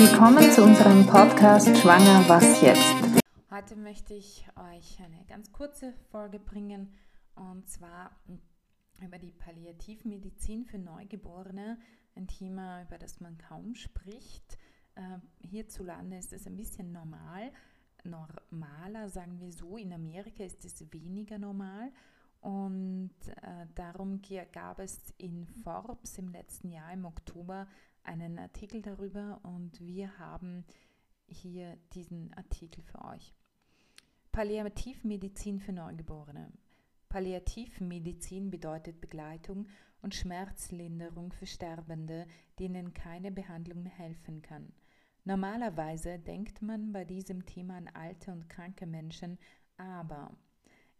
Willkommen zu unserem Podcast Schwanger, was jetzt? Heute möchte ich euch eine ganz kurze Folge bringen und zwar über die Palliativmedizin für Neugeborene, ein Thema, über das man kaum spricht. Äh, hierzulande ist es ein bisschen normal, normaler, sagen wir so. In Amerika ist es weniger normal. Und äh, darum gab es in Forbes im letzten Jahr, im Oktober, einen Artikel darüber und wir haben hier diesen Artikel für euch. Palliativmedizin für Neugeborene. Palliativmedizin bedeutet Begleitung und Schmerzlinderung für Sterbende, denen keine Behandlung mehr helfen kann. Normalerweise denkt man bei diesem Thema an alte und kranke Menschen, aber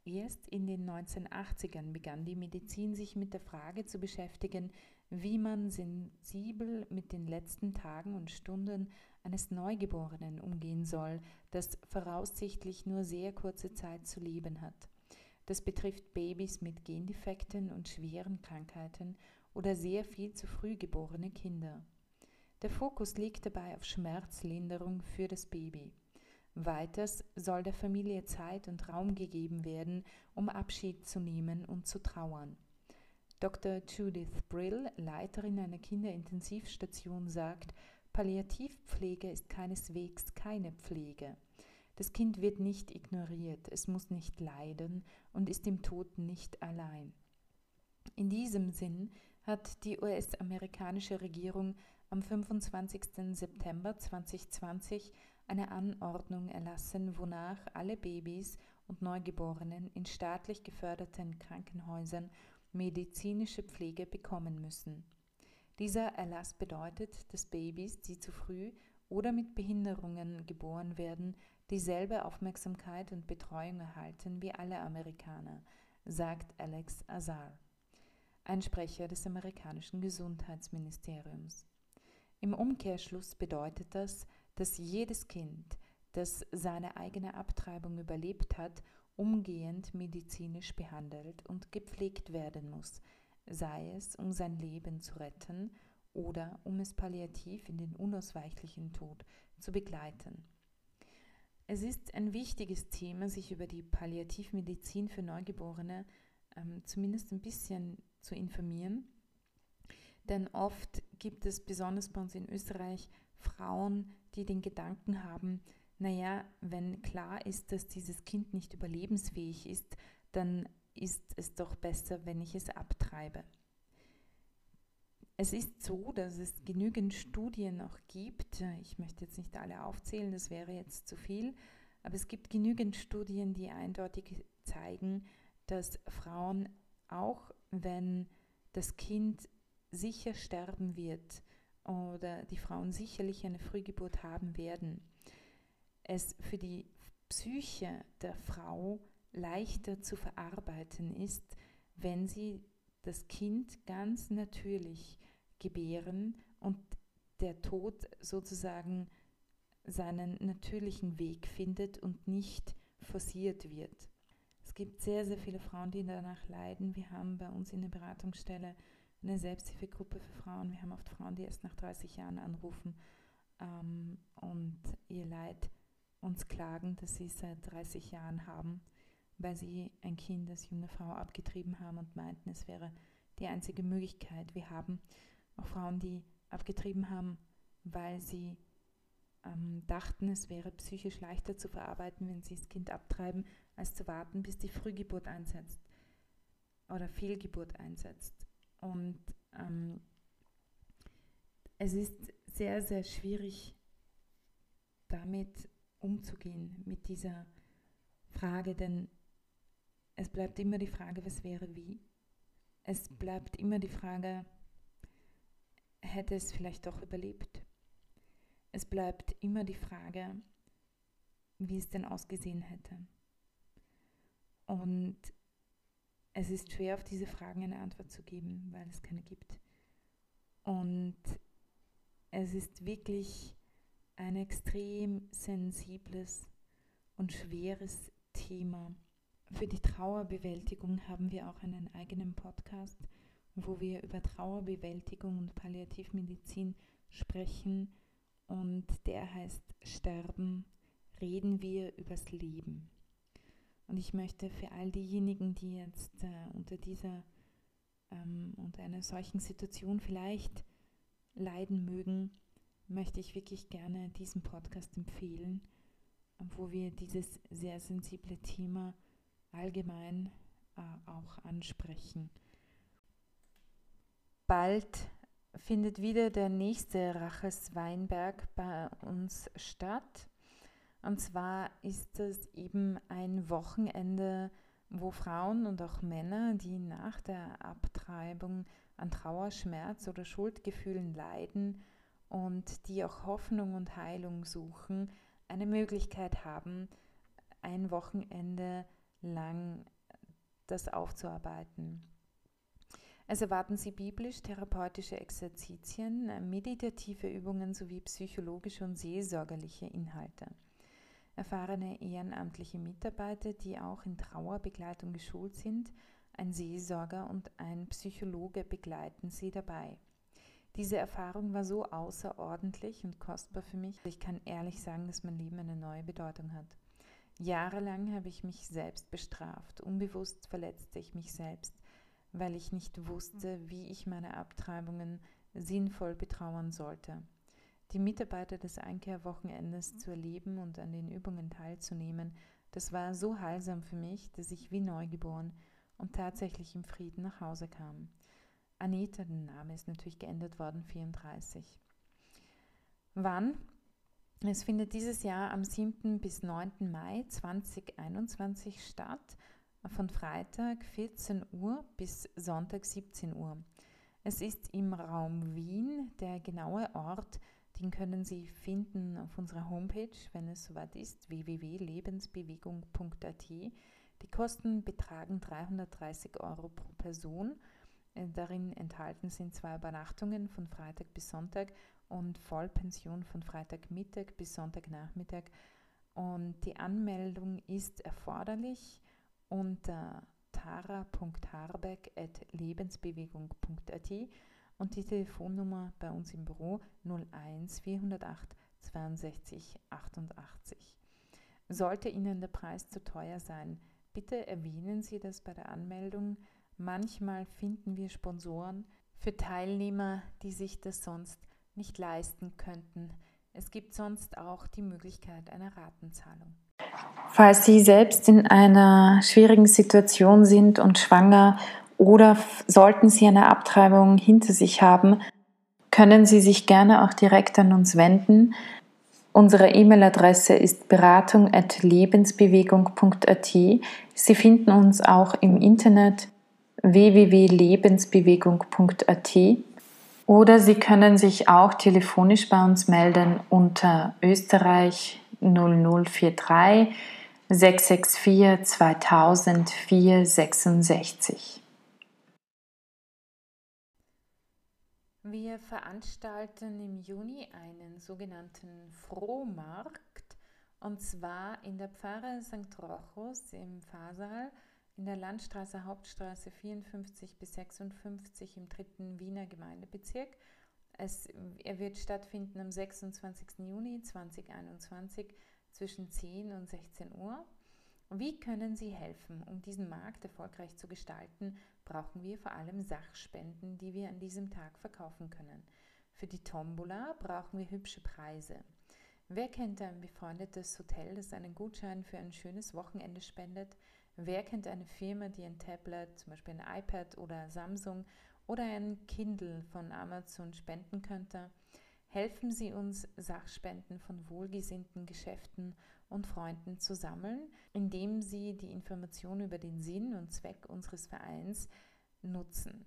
erst in den 1980ern begann die Medizin sich mit der Frage zu beschäftigen, wie man sensibel mit den letzten Tagen und Stunden eines Neugeborenen umgehen soll, das voraussichtlich nur sehr kurze Zeit zu leben hat. Das betrifft Babys mit Gendefekten und schweren Krankheiten oder sehr viel zu früh geborene Kinder. Der Fokus liegt dabei auf Schmerzlinderung für das Baby. Weiters soll der Familie Zeit und Raum gegeben werden, um Abschied zu nehmen und zu trauern. Dr. Judith Brill, Leiterin einer Kinderintensivstation, sagt, Palliativpflege ist keineswegs keine Pflege. Das Kind wird nicht ignoriert, es muss nicht leiden und ist im Tod nicht allein. In diesem Sinn hat die US-amerikanische Regierung am 25. September 2020 eine Anordnung erlassen, wonach alle Babys und Neugeborenen in staatlich geförderten Krankenhäusern medizinische Pflege bekommen müssen. Dieser Erlass bedeutet, dass Babys, die zu früh oder mit Behinderungen geboren werden, dieselbe Aufmerksamkeit und Betreuung erhalten wie alle Amerikaner, sagt Alex Azar, ein Sprecher des amerikanischen Gesundheitsministeriums. Im Umkehrschluss bedeutet das, dass jedes Kind, das seine eigene Abtreibung überlebt hat umgehend medizinisch behandelt und gepflegt werden muss, sei es um sein Leben zu retten oder um es palliativ in den unausweichlichen Tod zu begleiten. Es ist ein wichtiges Thema, sich über die Palliativmedizin für Neugeborene ähm, zumindest ein bisschen zu informieren. Denn oft gibt es, besonders bei uns in Österreich, Frauen, die den Gedanken haben, naja, wenn klar ist, dass dieses Kind nicht überlebensfähig ist, dann ist es doch besser, wenn ich es abtreibe. Es ist so, dass es genügend Studien noch gibt. Ich möchte jetzt nicht alle aufzählen, das wäre jetzt zu viel. Aber es gibt genügend Studien, die eindeutig zeigen, dass Frauen, auch wenn das Kind sicher sterben wird oder die Frauen sicherlich eine Frühgeburt haben werden, es für die Psyche der Frau leichter zu verarbeiten ist, wenn sie das Kind ganz natürlich gebären und der Tod sozusagen seinen natürlichen Weg findet und nicht forciert wird. Es gibt sehr, sehr viele Frauen, die danach leiden. Wir haben bei uns in der Beratungsstelle eine Selbsthilfegruppe für Frauen. Wir haben oft Frauen, die erst nach 30 Jahren anrufen ähm, und ihr Leid uns klagen, dass sie seit 30 Jahren haben, weil sie ein Kind als junge Frau abgetrieben haben und meinten, es wäre die einzige Möglichkeit. Wir haben auch Frauen, die abgetrieben haben, weil sie ähm, dachten, es wäre psychisch leichter zu verarbeiten, wenn sie das Kind abtreiben, als zu warten, bis die Frühgeburt einsetzt oder Fehlgeburt einsetzt. Und ähm, es ist sehr, sehr schwierig, damit umzugehen mit dieser Frage, denn es bleibt immer die Frage, was wäre wie. Es bleibt immer die Frage, hätte es vielleicht doch überlebt. Es bleibt immer die Frage, wie es denn ausgesehen hätte. Und es ist schwer, auf diese Fragen eine Antwort zu geben, weil es keine gibt. Und es ist wirklich ein extrem sensibles und schweres Thema. Für die Trauerbewältigung haben wir auch einen eigenen Podcast, wo wir über Trauerbewältigung und Palliativmedizin sprechen und der heißt Sterben, reden wir übers Leben. Und ich möchte für all diejenigen, die jetzt äh, unter dieser, ähm, unter einer solchen Situation vielleicht leiden mögen, möchte ich wirklich gerne diesen Podcast empfehlen, wo wir dieses sehr sensible Thema allgemein äh, auch ansprechen. Bald findet wieder der nächste Raches Weinberg bei uns statt. Und zwar ist es eben ein Wochenende, wo Frauen und auch Männer, die nach der Abtreibung an Trauer, Schmerz oder Schuldgefühlen leiden und die auch Hoffnung und Heilung suchen, eine Möglichkeit haben, ein Wochenende lang das aufzuarbeiten. Es erwarten Sie biblisch-therapeutische Exerzitien, meditative Übungen sowie psychologische und seelsorgerliche Inhalte. Erfahrene ehrenamtliche Mitarbeiter, die auch in Trauerbegleitung geschult sind, ein Seelsorger und ein Psychologe begleiten Sie dabei. Diese Erfahrung war so außerordentlich und kostbar für mich. Ich kann ehrlich sagen, dass mein Leben eine neue Bedeutung hat. Jahrelang habe ich mich selbst bestraft. Unbewusst verletzte ich mich selbst, weil ich nicht wusste, wie ich meine Abtreibungen sinnvoll betrauern sollte. Die Mitarbeiter des Einkehrwochenendes zu erleben und an den Übungen teilzunehmen, das war so heilsam für mich, dass ich wie neugeboren und tatsächlich im Frieden nach Hause kam. Anita, der Name ist natürlich geändert worden, 34. Wann? Es findet dieses Jahr am 7. bis 9. Mai 2021 statt, von Freitag 14 Uhr bis Sonntag 17 Uhr. Es ist im Raum Wien. Der genaue Ort, den können Sie finden auf unserer Homepage, wenn es soweit ist, www.lebensbewegung.at. Die Kosten betragen 330 Euro pro Person. Äh, darin enthalten sind zwei Übernachtungen von Freitag bis Sonntag und Vollpension von Freitagmittag bis Sonntagnachmittag. Und die Anmeldung ist erforderlich unter tara.harbeck.lebensbewegung.at und die Telefonnummer bei uns im Büro 01 408 62 88. Sollte Ihnen der Preis zu teuer sein, bitte erwähnen Sie das bei der Anmeldung. Manchmal finden wir Sponsoren für Teilnehmer, die sich das sonst nicht leisten könnten. Es gibt sonst auch die Möglichkeit einer Ratenzahlung. Falls Sie selbst in einer schwierigen Situation sind und schwanger oder sollten Sie eine Abtreibung hinter sich haben, können Sie sich gerne auch direkt an uns wenden. Unsere E-Mail-Adresse ist beratung.lebensbewegung.at. Sie finden uns auch im Internet www.lebensbewegung.at oder Sie können sich auch telefonisch bei uns melden unter Österreich 0043 664 2000 466. Wir veranstalten im Juni einen sogenannten Frohmarkt und zwar in der Pfarre St. Rochus im Fahrsaal in der Landstraße Hauptstraße 54 bis 56 im dritten Wiener Gemeindebezirk. Es, er wird stattfinden am 26. Juni 2021 zwischen 10 und 16 Uhr. Wie können Sie helfen? Um diesen Markt erfolgreich zu gestalten, brauchen wir vor allem Sachspenden, die wir an diesem Tag verkaufen können. Für die Tombola brauchen wir hübsche Preise. Wer kennt ein befreundetes Hotel, das einen Gutschein für ein schönes Wochenende spendet? Wer kennt eine Firma, die ein Tablet, zum Beispiel ein iPad oder Samsung oder ein Kindle von Amazon spenden könnte? Helfen Sie uns, Sachspenden von wohlgesinnten Geschäften und Freunden zu sammeln, indem Sie die Information über den Sinn und Zweck unseres Vereins nutzen.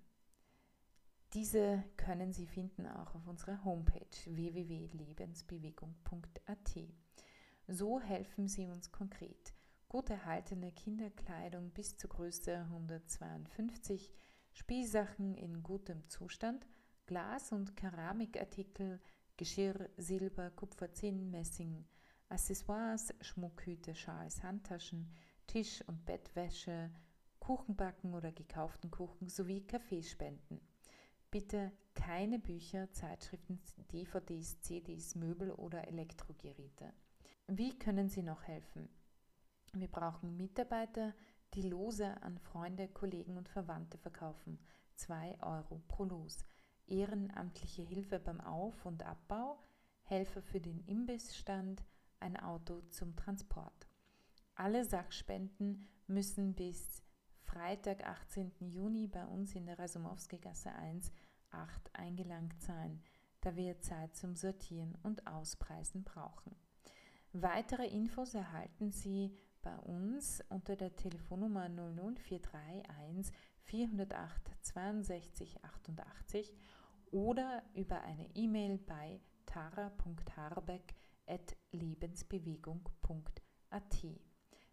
Diese können Sie finden auch auf unserer Homepage www.lebensbewegung.at. So helfen Sie uns konkret gut erhaltene Kinderkleidung bis zur Größe 152, Spielsachen in gutem Zustand, Glas- und Keramikartikel, Geschirr, Silber, Kupfer, Zinn, Messing, Accessoires, Schmuckhüte, Schals, Handtaschen, Tisch- und Bettwäsche, Kuchenbacken oder gekauften Kuchen sowie Kaffeespenden. Bitte keine Bücher, Zeitschriften, DVDs, CDs, Möbel oder Elektrogeräte. Wie können Sie noch helfen? Wir brauchen Mitarbeiter, die Lose an Freunde, Kollegen und Verwandte verkaufen. 2 Euro pro Los. Ehrenamtliche Hilfe beim Auf- und Abbau, Helfer für den Imbissstand, ein Auto zum Transport. Alle Sachspenden müssen bis Freitag, 18. Juni bei uns in der Rasumowski-Gasse 1 8 eingelangt sein, da wir Zeit zum Sortieren und Auspreisen brauchen. Weitere Infos erhalten Sie bei uns unter der Telefonnummer 00431 408 62 88 oder über eine E-Mail bei tara.harbeck.lebensbewegung.at.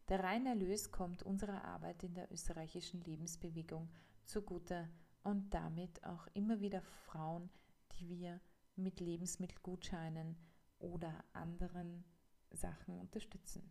Der reine Erlös kommt unserer Arbeit in der österreichischen Lebensbewegung zugute und damit auch immer wieder Frauen, die wir mit Lebensmittelgutscheinen oder anderen Sachen unterstützen.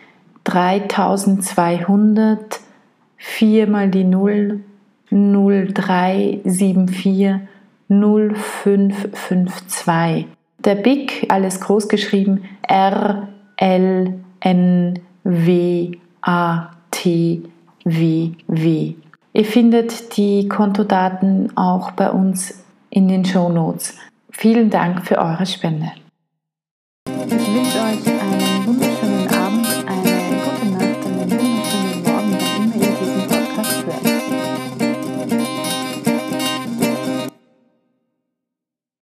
3200 4 mal die 0 0374 0552. Der BIC, alles groß geschrieben, R L N W A T W W. Ihr findet die Kontodaten auch bei uns in den Show Notes. Vielen Dank für eure Spende.